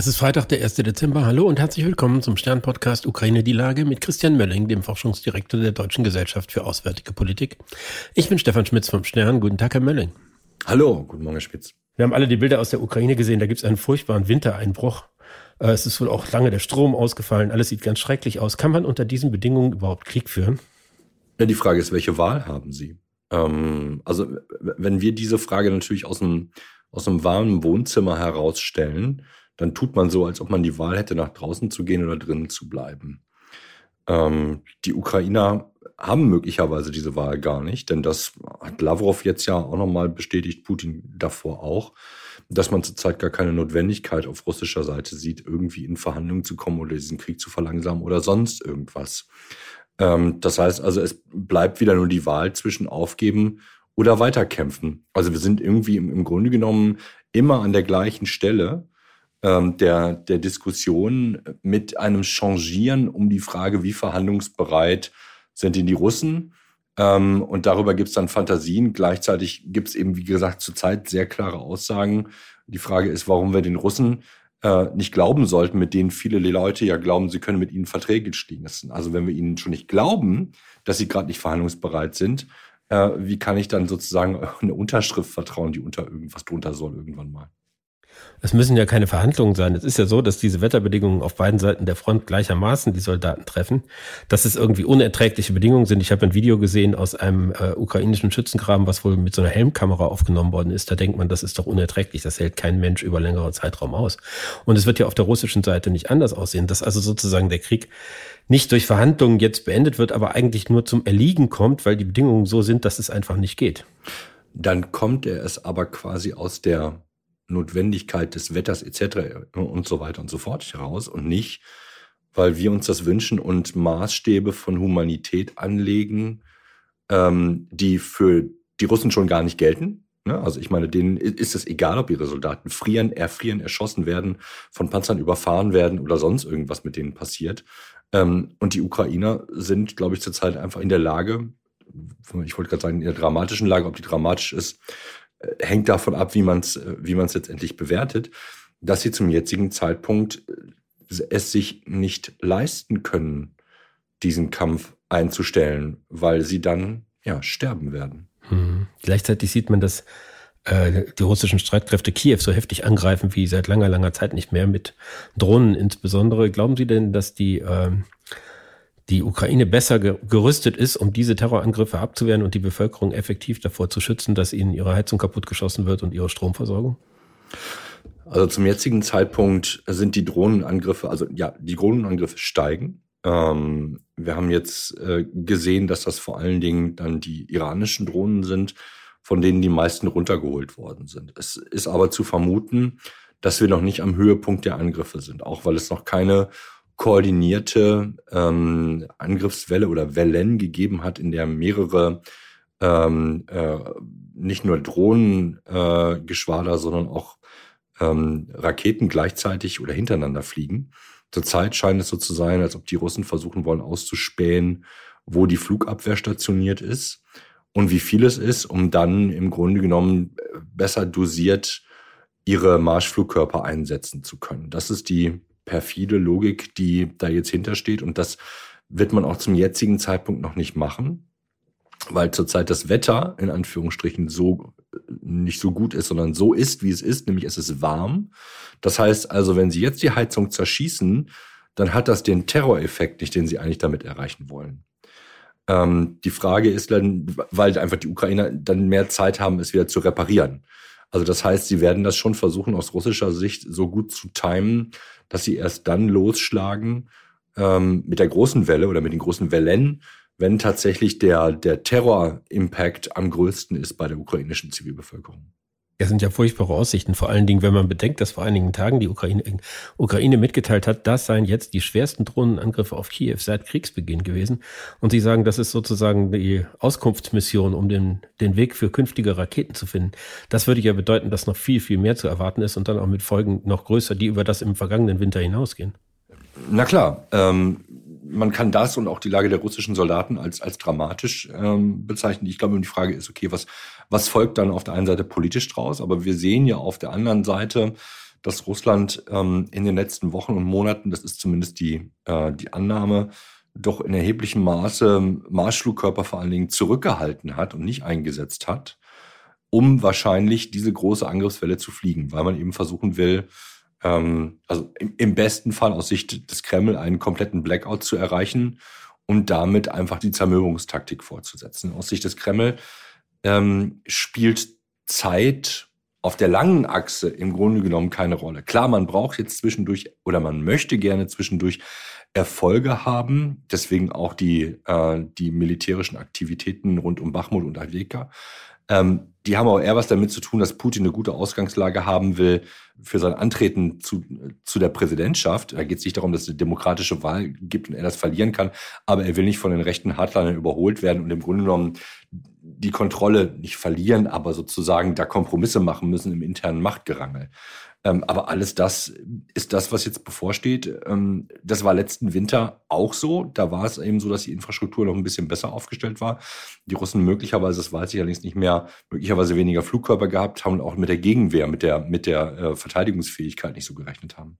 Es ist Freitag, der 1. Dezember. Hallo und herzlich willkommen zum Stern-Podcast Ukraine die Lage mit Christian Mölling, dem Forschungsdirektor der Deutschen Gesellschaft für Auswärtige Politik. Ich bin Stefan Schmitz vom Stern. Guten Tag, Herr Mölling. Hallo, guten Morgen, Herr Spitz. Wir haben alle die Bilder aus der Ukraine gesehen. Da gibt es einen furchtbaren Wintereinbruch. Äh, es ist wohl auch lange der Strom ausgefallen. Alles sieht ganz schrecklich aus. Kann man unter diesen Bedingungen überhaupt Krieg führen? Ja, die Frage ist, welche Wahl haben Sie? Ähm, also, wenn wir diese Frage natürlich aus einem, aus einem warmen Wohnzimmer herausstellen, dann tut man so, als ob man die Wahl hätte, nach draußen zu gehen oder drinnen zu bleiben. Ähm, die Ukrainer haben möglicherweise diese Wahl gar nicht, denn das hat Lavrov jetzt ja auch nochmal bestätigt, Putin davor auch, dass man zurzeit gar keine Notwendigkeit auf russischer Seite sieht, irgendwie in Verhandlungen zu kommen oder diesen Krieg zu verlangsamen oder sonst irgendwas. Ähm, das heißt also, es bleibt wieder nur die Wahl zwischen aufgeben oder weiterkämpfen. Also wir sind irgendwie im, im Grunde genommen immer an der gleichen Stelle ähm, der, der Diskussion mit einem Changieren um die Frage, wie verhandlungsbereit sind denn die Russen? Ähm, und darüber gibt es dann Fantasien. Gleichzeitig gibt es eben, wie gesagt, zurzeit sehr klare Aussagen. Die Frage ist, warum wir den Russen äh, nicht glauben sollten, mit denen viele Leute ja glauben, sie können mit ihnen Verträge schließen. Also wenn wir ihnen schon nicht glauben, dass sie gerade nicht verhandlungsbereit sind, äh, wie kann ich dann sozusagen eine Unterschrift vertrauen, die unter irgendwas drunter soll irgendwann mal? Es müssen ja keine Verhandlungen sein. Es ist ja so, dass diese Wetterbedingungen auf beiden Seiten der Front gleichermaßen die Soldaten treffen, dass es irgendwie unerträgliche Bedingungen sind. Ich habe ein Video gesehen aus einem äh, ukrainischen Schützengraben, was wohl mit so einer Helmkamera aufgenommen worden ist. Da denkt man, das ist doch unerträglich. Das hält kein Mensch über längeren Zeitraum aus. Und es wird ja auf der russischen Seite nicht anders aussehen, dass also sozusagen der Krieg nicht durch Verhandlungen jetzt beendet wird, aber eigentlich nur zum Erliegen kommt, weil die Bedingungen so sind, dass es einfach nicht geht. Dann kommt er es aber quasi aus der Notwendigkeit des Wetters etc. und so weiter und so fort heraus und nicht, weil wir uns das wünschen und Maßstäbe von Humanität anlegen, ähm, die für die Russen schon gar nicht gelten. Ne? Also ich meine, denen ist es egal, ob ihre Soldaten frieren, erfrieren, erschossen werden, von Panzern überfahren werden oder sonst irgendwas mit denen passiert. Ähm, und die Ukrainer sind, glaube ich, zurzeit einfach in der Lage, ich wollte gerade sagen, in der dramatischen Lage, ob die dramatisch ist, äh, hängt davon ab, wie man es äh, wie letztendlich bewertet, dass sie zum jetzigen Zeitpunkt äh, es sich nicht leisten können, diesen Kampf einzustellen, weil sie dann ja sterben werden. Hm. Gleichzeitig sieht man, dass äh, die russischen Streitkräfte Kiew so heftig angreifen wie seit langer, langer Zeit nicht mehr mit Drohnen insbesondere. Glauben Sie denn, dass die äh, die Ukraine besser gerüstet ist, um diese Terrorangriffe abzuwehren und die Bevölkerung effektiv davor zu schützen, dass ihnen ihre Heizung kaputtgeschossen wird und ihre Stromversorgung? Also zum jetzigen Zeitpunkt sind die Drohnenangriffe, also ja, die Drohnenangriffe steigen. Ähm, wir haben jetzt äh, gesehen, dass das vor allen Dingen dann die iranischen Drohnen sind, von denen die meisten runtergeholt worden sind. Es ist aber zu vermuten, dass wir noch nicht am Höhepunkt der Angriffe sind, auch weil es noch keine koordinierte ähm, Angriffswelle oder Wellen gegeben hat, in der mehrere ähm, äh, nicht nur Drohnengeschwader, äh, sondern auch ähm, Raketen gleichzeitig oder hintereinander fliegen. Zurzeit scheint es so zu sein, als ob die Russen versuchen wollen auszuspähen, wo die Flugabwehr stationiert ist und wie viel es ist, um dann im Grunde genommen besser dosiert ihre Marschflugkörper einsetzen zu können. Das ist die perfide Logik, die da jetzt hintersteht. Und das wird man auch zum jetzigen Zeitpunkt noch nicht machen, weil zurzeit das Wetter in Anführungsstrichen so nicht so gut ist, sondern so ist, wie es ist, nämlich es ist warm. Das heißt also, wenn Sie jetzt die Heizung zerschießen, dann hat das den Terroreffekt nicht, den Sie eigentlich damit erreichen wollen. Ähm, die Frage ist dann, weil einfach die Ukrainer dann mehr Zeit haben, es wieder zu reparieren. Also das heißt, sie werden das schon versuchen, aus russischer Sicht so gut zu timen, dass sie erst dann losschlagen ähm, mit der großen Welle oder mit den großen Wellen, wenn tatsächlich der, der Terror-Impact am größten ist bei der ukrainischen Zivilbevölkerung. Das sind ja furchtbare Aussichten, vor allen Dingen, wenn man bedenkt, dass vor einigen Tagen die Ukraine, Ukraine mitgeteilt hat, das seien jetzt die schwersten Drohnenangriffe auf Kiew seit Kriegsbeginn gewesen. Und sie sagen, das ist sozusagen die Auskunftsmission, um den, den Weg für künftige Raketen zu finden. Das würde ja bedeuten, dass noch viel, viel mehr zu erwarten ist und dann auch mit Folgen noch größer, die über das im vergangenen Winter hinausgehen. Na klar, ähm, man kann das und auch die Lage der russischen Soldaten als, als dramatisch ähm, bezeichnen. Ich glaube, die Frage ist, okay, was, was folgt dann auf der einen Seite politisch draus? Aber wir sehen ja auf der anderen Seite, dass Russland ähm, in den letzten Wochen und Monaten, das ist zumindest die, äh, die Annahme, doch in erheblichem Maße Marschflugkörper vor allen Dingen zurückgehalten hat und nicht eingesetzt hat, um wahrscheinlich diese große Angriffswelle zu fliegen, weil man eben versuchen will, ähm, also im, im besten Fall aus Sicht des Kreml einen kompletten Blackout zu erreichen und damit einfach die Zermürbungstaktik fortzusetzen. Aus Sicht des Kreml ähm, spielt Zeit auf der langen Achse im Grunde genommen keine Rolle. Klar, man braucht jetzt zwischendurch oder man möchte gerne zwischendurch Erfolge haben, deswegen auch die, äh, die militärischen Aktivitäten rund um Bachmut und Aveka. Ähm, die haben aber eher was damit zu tun, dass Putin eine gute Ausgangslage haben will für sein Antreten zu, zu der Präsidentschaft. Da geht es nicht darum, dass es eine demokratische Wahl gibt und er das verlieren kann, aber er will nicht von den rechten Hardlinern überholt werden und im Grunde genommen die Kontrolle nicht verlieren, aber sozusagen da Kompromisse machen müssen im internen Machtgerangel. Ähm, aber alles das ist das, was jetzt bevorsteht. Ähm, das war letzten Winter auch so. Da war es eben so, dass die Infrastruktur noch ein bisschen besser aufgestellt war. Die Russen möglicherweise, das weiß ich allerdings nicht mehr, möglicherweise weniger Flugkörper gehabt haben und auch mit der Gegenwehr, mit der, mit der äh, Verteidigungsfähigkeit nicht so gerechnet haben.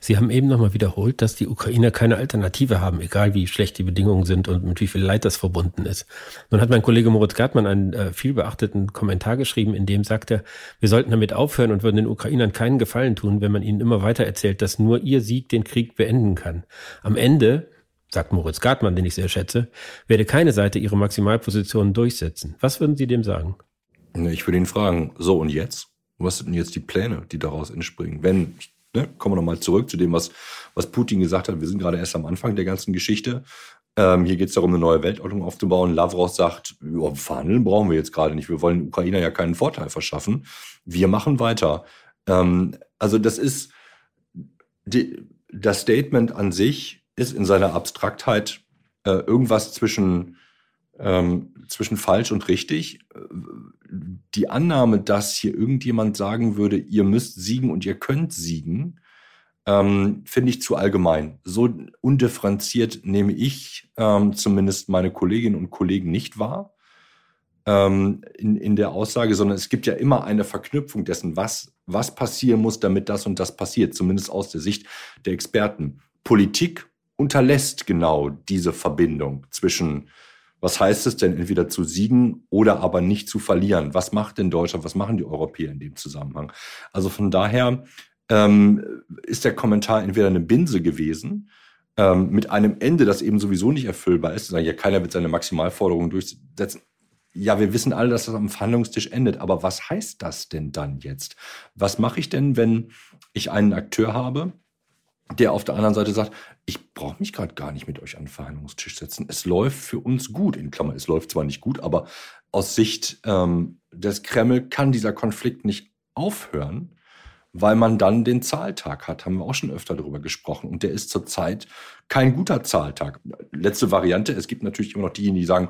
Sie haben eben nochmal wiederholt, dass die Ukrainer keine Alternative haben, egal wie schlecht die Bedingungen sind und mit wie viel Leid das verbunden ist. Nun hat mein Kollege Moritz Gartmann einen äh, vielbeachteten Kommentar geschrieben, in dem sagt er, wir sollten damit aufhören und würden den Ukrainern keinen Gefallen tun, wenn man ihnen immer weiter erzählt, dass nur ihr Sieg den Krieg beenden kann. Am Ende, sagt Moritz Gartmann, den ich sehr schätze, werde keine Seite ihre Maximalpositionen durchsetzen. Was würden Sie dem sagen? Ich würde ihn fragen, so und jetzt? Was sind denn jetzt die Pläne, die daraus entspringen? Wenn, ich ne, kommen wir nochmal zurück zu dem, was, was Putin gesagt hat. Wir sind gerade erst am Anfang der ganzen Geschichte. Ähm, hier geht es darum, eine neue Weltordnung aufzubauen. Lavrov sagt, ja, verhandeln brauchen wir jetzt gerade nicht. Wir wollen Ukrainer ja keinen Vorteil verschaffen. Wir machen weiter. Ähm, also das ist, die, das Statement an sich ist in seiner Abstraktheit äh, irgendwas zwischen, ähm, zwischen falsch und richtig die Annahme, dass hier irgendjemand sagen würde, ihr müsst siegen und ihr könnt siegen, ähm, finde ich zu allgemein. So undifferenziert nehme ich ähm, zumindest meine Kolleginnen und Kollegen nicht wahr ähm, in, in der Aussage, sondern es gibt ja immer eine Verknüpfung dessen, was, was passieren muss, damit das und das passiert, zumindest aus der Sicht der Experten. Politik unterlässt genau diese Verbindung zwischen was heißt es denn, entweder zu siegen oder aber nicht zu verlieren? Was macht denn Deutschland, was machen die Europäer in dem Zusammenhang? Also von daher ähm, ist der Kommentar entweder eine Binse gewesen, ähm, mit einem Ende, das eben sowieso nicht erfüllbar ist, sagen, ja, keiner wird seine Maximalforderungen durchsetzen. Ja, wir wissen alle, dass das am Verhandlungstisch endet, aber was heißt das denn dann jetzt? Was mache ich denn, wenn ich einen Akteur habe, der auf der anderen Seite sagt, ich brauche mich gerade gar nicht mit euch an den Verhandlungstisch setzen. Es läuft für uns gut. In Klammern, es läuft zwar nicht gut, aber aus Sicht ähm, des Kreml kann dieser Konflikt nicht aufhören, weil man dann den Zahltag hat. Haben wir auch schon öfter darüber gesprochen. Und der ist zurzeit kein guter Zahltag. Letzte Variante, es gibt natürlich immer noch diejenigen, die sagen,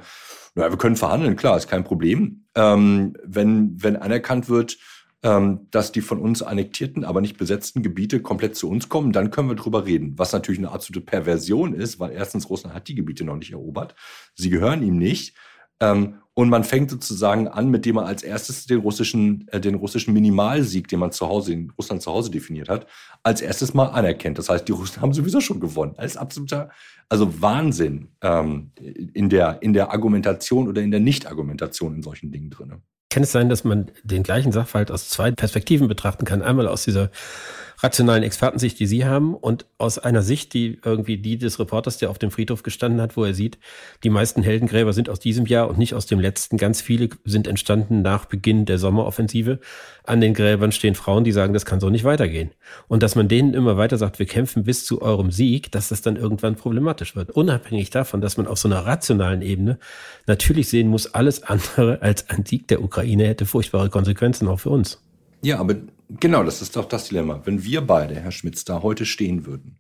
naja, wir können verhandeln, klar, ist kein Problem. Ähm, wenn, wenn anerkannt wird, ähm, dass die von uns annektierten, aber nicht besetzten Gebiete komplett zu uns kommen, dann können wir drüber reden. Was natürlich eine absolute Perversion ist, weil erstens Russland hat die Gebiete noch nicht erobert. Sie gehören ihm nicht. Ähm, und man fängt sozusagen an, mit dem man als erstes den russischen, äh, den russischen Minimalsieg, den man zu Hause in Russland zu Hause definiert hat, als erstes mal anerkennt. Das heißt, die Russen haben sowieso schon gewonnen. Als absoluter, also Wahnsinn ähm, in der in der Argumentation oder in der Nicht-Argumentation in solchen Dingen drinne. Kann es sein, dass man den gleichen Sachverhalt aus zwei Perspektiven betrachten kann? Einmal aus dieser rationalen Expertensicht, die Sie haben, und aus einer Sicht, die irgendwie die des Reporters, der auf dem Friedhof gestanden hat, wo er sieht, die meisten Heldengräber sind aus diesem Jahr und nicht aus dem letzten. Ganz viele sind entstanden nach Beginn der Sommeroffensive. An den Gräbern stehen Frauen, die sagen, das kann so nicht weitergehen. Und dass man denen immer weiter sagt, wir kämpfen bis zu eurem Sieg, dass das dann irgendwann problematisch wird. Unabhängig davon, dass man auf so einer rationalen Ebene natürlich sehen muss, alles andere als ein Sieg der Ukraine hätte furchtbare Konsequenzen auch für uns. Ja, aber genau, das ist doch das Dilemma. Wenn wir beide, Herr Schmitz, da heute stehen würden,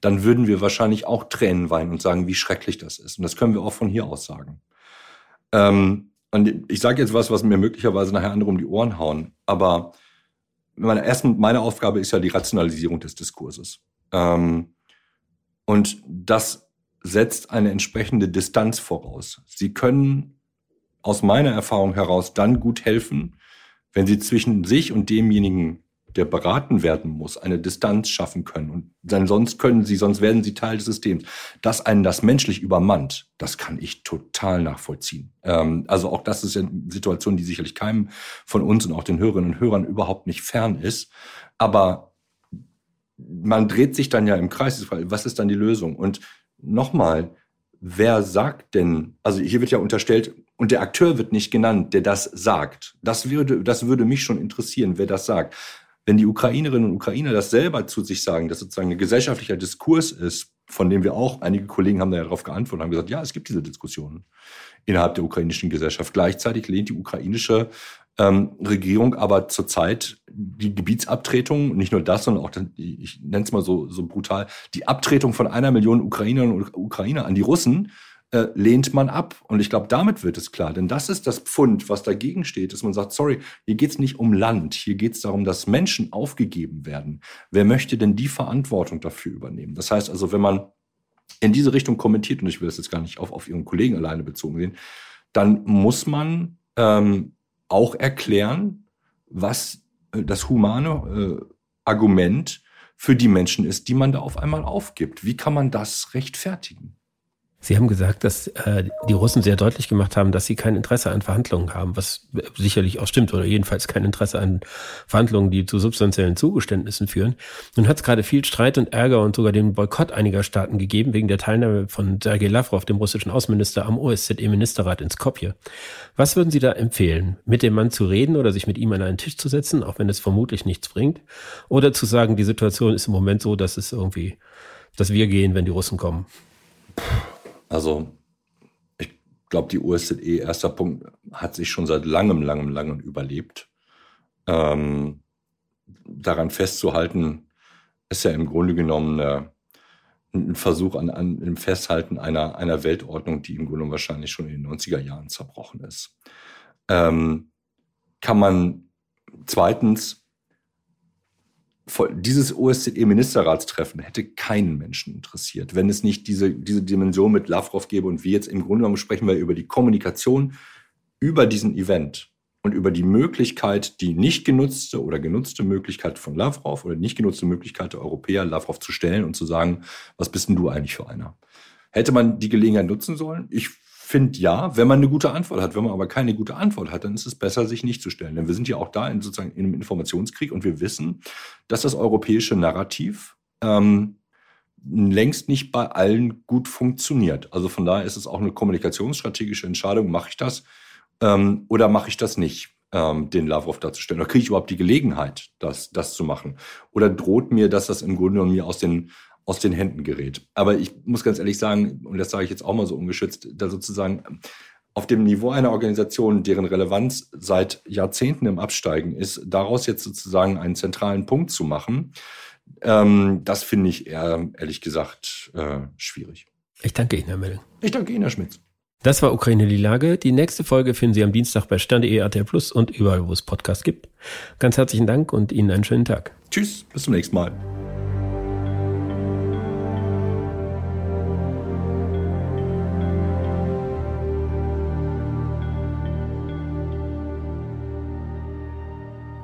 dann würden wir wahrscheinlich auch Tränen weinen und sagen, wie schrecklich das ist. Und das können wir auch von hier aus sagen. Ähm, und ich sage jetzt was, was mir möglicherweise nachher andere um die Ohren hauen, aber meine, ersten, meine Aufgabe ist ja die Rationalisierung des Diskurses. Ähm, und das setzt eine entsprechende Distanz voraus. Sie können aus meiner Erfahrung heraus dann gut helfen, wenn sie zwischen sich und demjenigen der beraten werden muss, eine Distanz schaffen können. Und dann sonst können sie, sonst werden sie Teil des Systems. Dass einen das menschlich übermannt, das kann ich total nachvollziehen. Ähm, also auch das ist eine Situation, die sicherlich keinem von uns und auch den Hörerinnen und Hörern überhaupt nicht fern ist. Aber man dreht sich dann ja im Kreis. Was ist dann die Lösung? Und nochmal, wer sagt denn, also hier wird ja unterstellt, und der Akteur wird nicht genannt, der das sagt. Das würde, das würde mich schon interessieren, wer das sagt. Wenn die Ukrainerinnen und Ukrainer das selber zu sich sagen, dass sozusagen ein gesellschaftlicher Diskurs ist, von dem wir auch, einige Kollegen haben da ja darauf geantwortet, haben gesagt, ja, es gibt diese Diskussionen innerhalb der ukrainischen Gesellschaft. Gleichzeitig lehnt die ukrainische ähm, Regierung aber zurzeit die Gebietsabtretung, nicht nur das, sondern auch, ich nenne es mal so, so brutal, die Abtretung von einer Million Ukrainerinnen und Ukrainer an die Russen, äh, lehnt man ab. Und ich glaube, damit wird es klar. Denn das ist das Pfund, was dagegen steht, dass man sagt, sorry, hier geht es nicht um Land, hier geht es darum, dass Menschen aufgegeben werden. Wer möchte denn die Verantwortung dafür übernehmen? Das heißt also, wenn man in diese Richtung kommentiert, und ich will das jetzt gar nicht auf, auf Ihren Kollegen alleine bezogen sehen, dann muss man ähm, auch erklären, was äh, das humane äh, Argument für die Menschen ist, die man da auf einmal aufgibt. Wie kann man das rechtfertigen? Sie haben gesagt, dass äh, die Russen sehr deutlich gemacht haben, dass sie kein Interesse an Verhandlungen haben, was sicherlich auch stimmt, oder jedenfalls kein Interesse an Verhandlungen, die zu substanziellen Zugeständnissen führen. Nun hat es gerade viel Streit und Ärger und sogar den Boykott einiger Staaten gegeben wegen der Teilnahme von Sergei Lavrov, dem russischen Außenminister, am OSZE-Ministerrat in Skopje. Was würden Sie da empfehlen? Mit dem Mann zu reden oder sich mit ihm an einen Tisch zu setzen, auch wenn es vermutlich nichts bringt? Oder zu sagen, die Situation ist im Moment so, dass es irgendwie, dass wir gehen, wenn die Russen kommen? Also ich glaube, die USZE, erster Punkt, hat sich schon seit langem, langem, langem überlebt. Ähm, daran festzuhalten, ist ja im Grunde genommen äh, ein Versuch an, an dem Festhalten einer, einer Weltordnung, die im Grunde wahrscheinlich schon in den 90er Jahren zerbrochen ist. Ähm, kann man zweitens dieses OSZE-Ministerratstreffen hätte keinen Menschen interessiert, wenn es nicht diese, diese Dimension mit Lavrov gäbe. Und wir jetzt im Grunde genommen sprechen wir über die Kommunikation über diesen Event und über die Möglichkeit, die nicht genutzte oder genutzte Möglichkeit von Lavrov oder nicht genutzte Möglichkeit der Europäer, Lavrov zu stellen und zu sagen, was bist denn du eigentlich für einer? Hätte man die Gelegenheit nutzen sollen? Ich finde ja, wenn man eine gute Antwort hat. Wenn man aber keine gute Antwort hat, dann ist es besser, sich nicht zu stellen. Denn wir sind ja auch da in sozusagen in einem Informationskrieg und wir wissen, dass das europäische Narrativ ähm, längst nicht bei allen gut funktioniert. Also von daher ist es auch eine kommunikationsstrategische Entscheidung, mache ich das ähm, oder mache ich das nicht, ähm, den Lavrov darzustellen? Oder kriege ich überhaupt die Gelegenheit, das, das zu machen? Oder droht mir, dass das im Grunde genommen mir aus den aus den Händen gerät. Aber ich muss ganz ehrlich sagen, und das sage ich jetzt auch mal so ungeschützt, da sozusagen auf dem Niveau einer Organisation, deren Relevanz seit Jahrzehnten im Absteigen ist, daraus jetzt sozusagen einen zentralen Punkt zu machen, ähm, das finde ich eher, ehrlich gesagt, äh, schwierig. Ich danke Ihnen, Herr Melling. Ich danke Ihnen, Herr Schmitz. Das war Ukraine die Lage. Die nächste Folge finden Sie am Dienstag bei Stande.de, RTL Plus und überall, wo es Podcasts gibt. Ganz herzlichen Dank und Ihnen einen schönen Tag. Tschüss, bis zum nächsten Mal.